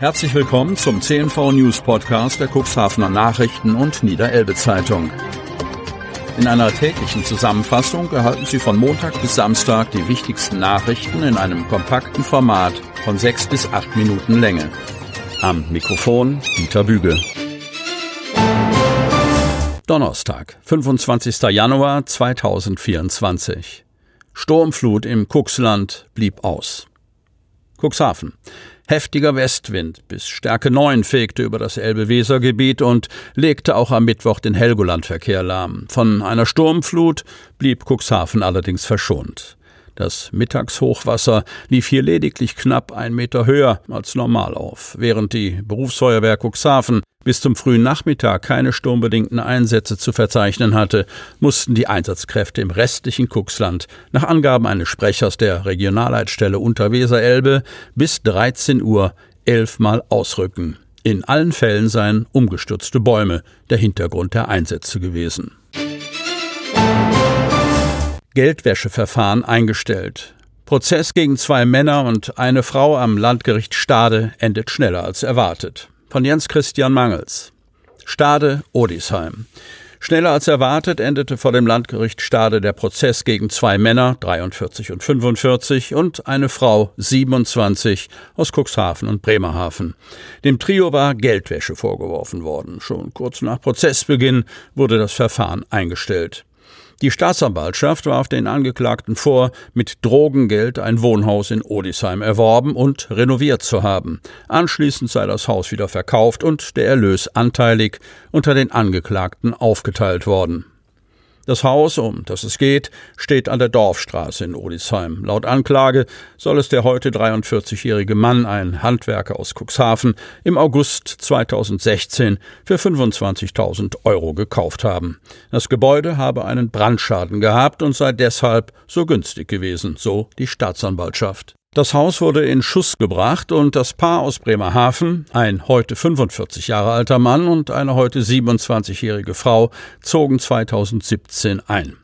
Herzlich willkommen zum CNV News Podcast der Cuxhavener Nachrichten und Niederelbe Zeitung. In einer täglichen Zusammenfassung erhalten Sie von Montag bis Samstag die wichtigsten Nachrichten in einem kompakten Format von sechs bis acht Minuten Länge. Am Mikrofon Dieter Bügel. Donnerstag, 25. Januar 2024. Sturmflut im Cuxland blieb aus. Cuxhaven. Heftiger Westwind bis Stärke 9 fegte über das Elbe-Weser-Gebiet und legte auch am Mittwoch den Helgolandverkehr lahm. Von einer Sturmflut blieb Cuxhaven allerdings verschont. Das Mittagshochwasser lief hier lediglich knapp ein Meter höher als normal auf, während die Berufsfeuerwehr Cuxhaven bis zum frühen Nachmittag keine sturmbedingten Einsätze zu verzeichnen hatte, mussten die Einsatzkräfte im restlichen Cuxland nach Angaben eines Sprechers der Regionalleitstelle Unterweser-Elbe bis 13 Uhr elfmal ausrücken. In allen Fällen seien umgestürzte Bäume der Hintergrund der Einsätze gewesen. Geldwäscheverfahren eingestellt. Prozess gegen zwei Männer und eine Frau am Landgericht Stade endet schneller als erwartet von Jens Christian Mangels. Stade Odisheim. Schneller als erwartet endete vor dem Landgericht Stade der Prozess gegen zwei Männer, 43 und 45, und eine Frau, 27, aus Cuxhaven und Bremerhaven. Dem Trio war Geldwäsche vorgeworfen worden. Schon kurz nach Prozessbeginn wurde das Verfahren eingestellt. Die Staatsanwaltschaft warf den Angeklagten vor, mit Drogengeld ein Wohnhaus in Odisheim erworben und renoviert zu haben. Anschließend sei das Haus wieder verkauft und der Erlös anteilig unter den Angeklagten aufgeteilt worden. Das Haus, um das es geht, steht an der Dorfstraße in Odisheim. Laut Anklage soll es der heute 43-jährige Mann, ein Handwerker aus Cuxhaven, im August 2016 für 25.000 Euro gekauft haben. Das Gebäude habe einen Brandschaden gehabt und sei deshalb so günstig gewesen, so die Staatsanwaltschaft. Das Haus wurde in Schuss gebracht und das Paar aus Bremerhaven, ein heute 45 Jahre alter Mann und eine heute 27-jährige Frau, zogen 2017 ein.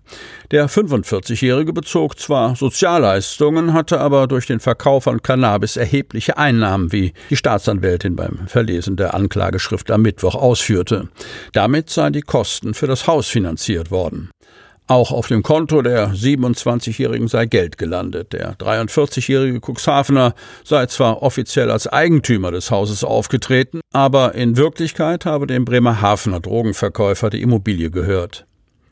Der 45-Jährige bezog zwar Sozialleistungen, hatte aber durch den Verkauf von Cannabis erhebliche Einnahmen, wie die Staatsanwältin beim Verlesen der Anklageschrift am Mittwoch ausführte. Damit seien die Kosten für das Haus finanziert worden. Auch auf dem Konto der 27-Jährigen sei Geld gelandet. Der 43-jährige Cuxhavener sei zwar offiziell als Eigentümer des Hauses aufgetreten, aber in Wirklichkeit habe dem Bremerhavener Drogenverkäufer die Immobilie gehört.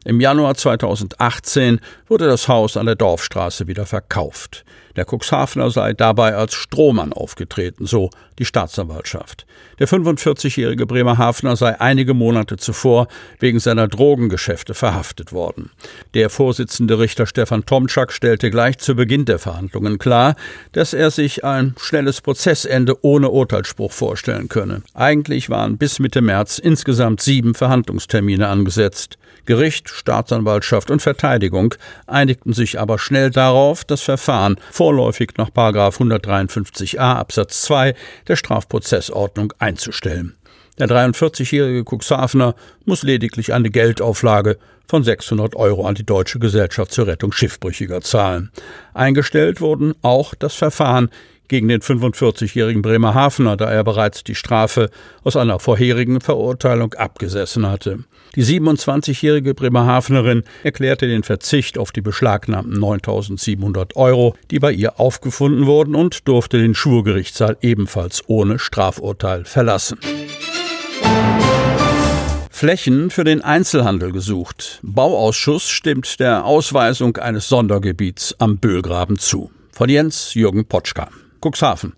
Im Januar 2018 wurde das Haus an der Dorfstraße wieder verkauft. Der Cuxhavener sei dabei als Strohmann aufgetreten, so die Staatsanwaltschaft. Der 45-jährige Bremerhavener sei einige Monate zuvor wegen seiner Drogengeschäfte verhaftet worden. Der Vorsitzende Richter Stefan Tomczak stellte gleich zu Beginn der Verhandlungen klar, dass er sich ein schnelles Prozessende ohne Urteilsspruch vorstellen könne. Eigentlich waren bis Mitte März insgesamt sieben Verhandlungstermine angesetzt. Gericht, Staatsanwaltschaft und Verteidigung einigten sich aber schnell darauf, das Verfahren vorläufig nach 153a Absatz 2 der Strafprozessordnung einzustellen. Der 43-jährige Cuxhavener muss lediglich eine Geldauflage von 600 Euro an die Deutsche Gesellschaft zur Rettung Schiffbrüchiger zahlen. Eingestellt wurden auch das Verfahren gegen den 45-jährigen Bremerhavener, da er bereits die Strafe aus einer vorherigen Verurteilung abgesessen hatte. Die 27-jährige Bremerhavenerin erklärte den Verzicht auf die beschlagnahmten 9700 Euro, die bei ihr aufgefunden wurden, und durfte den Schwurgerichtssaal ebenfalls ohne Strafurteil verlassen. Flächen für den Einzelhandel gesucht. Bauausschuss stimmt der Ausweisung eines Sondergebiets am Böhlgraben zu. Von Jens Jürgen Potschka. Cuxhaven.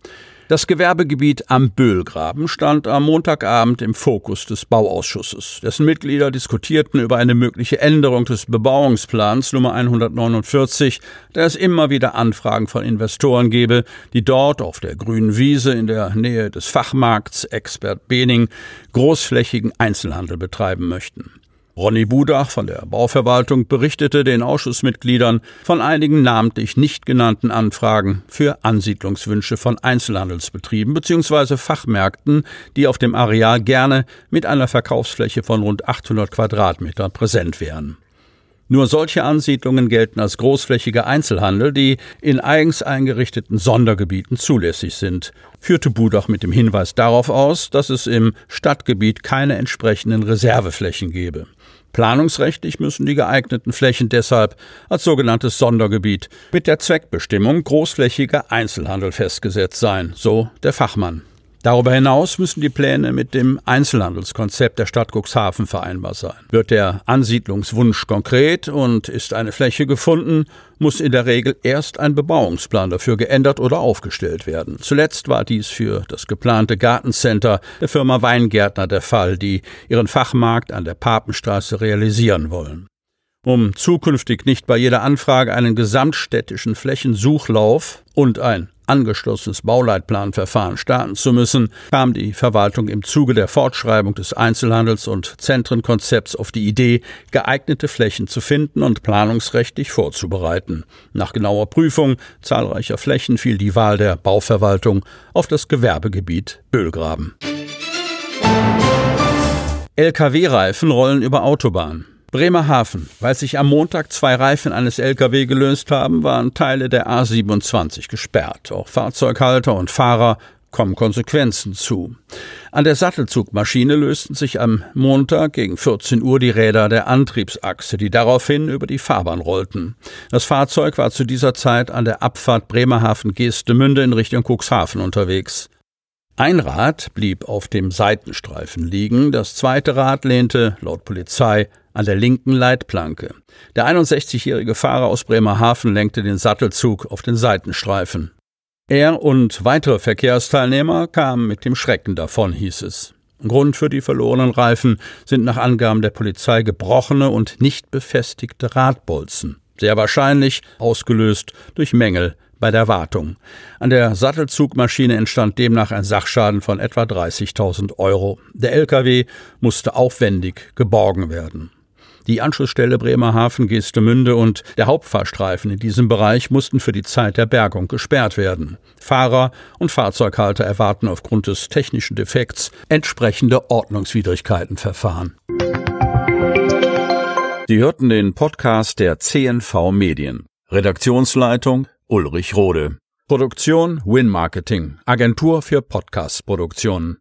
Das Gewerbegebiet am Böhlgraben stand am Montagabend im Fokus des Bauausschusses. Dessen Mitglieder diskutierten über eine mögliche Änderung des Bebauungsplans Nummer 149, da es immer wieder Anfragen von Investoren gebe, die dort auf der grünen Wiese in der Nähe des Fachmarkts Expert Bening großflächigen Einzelhandel betreiben möchten. Ronny Budach von der Bauverwaltung berichtete den Ausschussmitgliedern von einigen namentlich nicht genannten Anfragen für Ansiedlungswünsche von Einzelhandelsbetrieben bzw. Fachmärkten, die auf dem Areal gerne mit einer Verkaufsfläche von rund 800 Quadratmetern präsent wären. Nur solche Ansiedlungen gelten als großflächiger Einzelhandel, die in eigens eingerichteten Sondergebieten zulässig sind, führte Budach mit dem Hinweis darauf aus, dass es im Stadtgebiet keine entsprechenden Reserveflächen gebe. Planungsrechtlich müssen die geeigneten Flächen deshalb als sogenanntes Sondergebiet mit der Zweckbestimmung großflächiger Einzelhandel festgesetzt sein, so der Fachmann. Darüber hinaus müssen die Pläne mit dem Einzelhandelskonzept der Stadt Cuxhaven vereinbar sein. Wird der Ansiedlungswunsch konkret und ist eine Fläche gefunden, muss in der Regel erst ein Bebauungsplan dafür geändert oder aufgestellt werden. Zuletzt war dies für das geplante Gartencenter der Firma Weingärtner der Fall, die ihren Fachmarkt an der Papenstraße realisieren wollen. Um zukünftig nicht bei jeder Anfrage einen gesamtstädtischen Flächensuchlauf und ein angeschlossenes Bauleitplanverfahren starten zu müssen, kam die Verwaltung im Zuge der Fortschreibung des Einzelhandels- und Zentrenkonzepts auf die Idee, geeignete Flächen zu finden und planungsrechtlich vorzubereiten. Nach genauer Prüfung zahlreicher Flächen fiel die Wahl der Bauverwaltung auf das Gewerbegebiet Böhlgraben. Lkw-Reifen rollen über Autobahn. Bremerhaven. Weil sich am Montag zwei Reifen eines Lkw gelöst haben, waren Teile der A27 gesperrt. Auch Fahrzeughalter und Fahrer kommen Konsequenzen zu. An der Sattelzugmaschine lösten sich am Montag gegen 14 Uhr die Räder der Antriebsachse, die daraufhin über die Fahrbahn rollten. Das Fahrzeug war zu dieser Zeit an der Abfahrt Bremerhaven-Geestemünde in Richtung Cuxhaven unterwegs. Ein Rad blieb auf dem Seitenstreifen liegen, das zweite Rad lehnte, laut Polizei, an der linken Leitplanke. Der 61-jährige Fahrer aus Bremerhaven lenkte den Sattelzug auf den Seitenstreifen. Er und weitere Verkehrsteilnehmer kamen mit dem Schrecken davon, hieß es. Grund für die verlorenen Reifen sind nach Angaben der Polizei gebrochene und nicht befestigte Radbolzen, sehr wahrscheinlich ausgelöst durch Mängel bei der Wartung. An der Sattelzugmaschine entstand demnach ein Sachschaden von etwa 30.000 Euro. Der LKW musste aufwendig geborgen werden. Die Anschlussstelle Bremerhaven, Geestemünde und der Hauptfahrstreifen in diesem Bereich mussten für die Zeit der Bergung gesperrt werden. Fahrer und Fahrzeughalter erwarten aufgrund des technischen Defekts entsprechende Ordnungswidrigkeitenverfahren. Sie hörten den Podcast der CNV Medien. Redaktionsleitung Ulrich Rode. Produktion Win Marketing, Agentur für Podcast-Produktionen.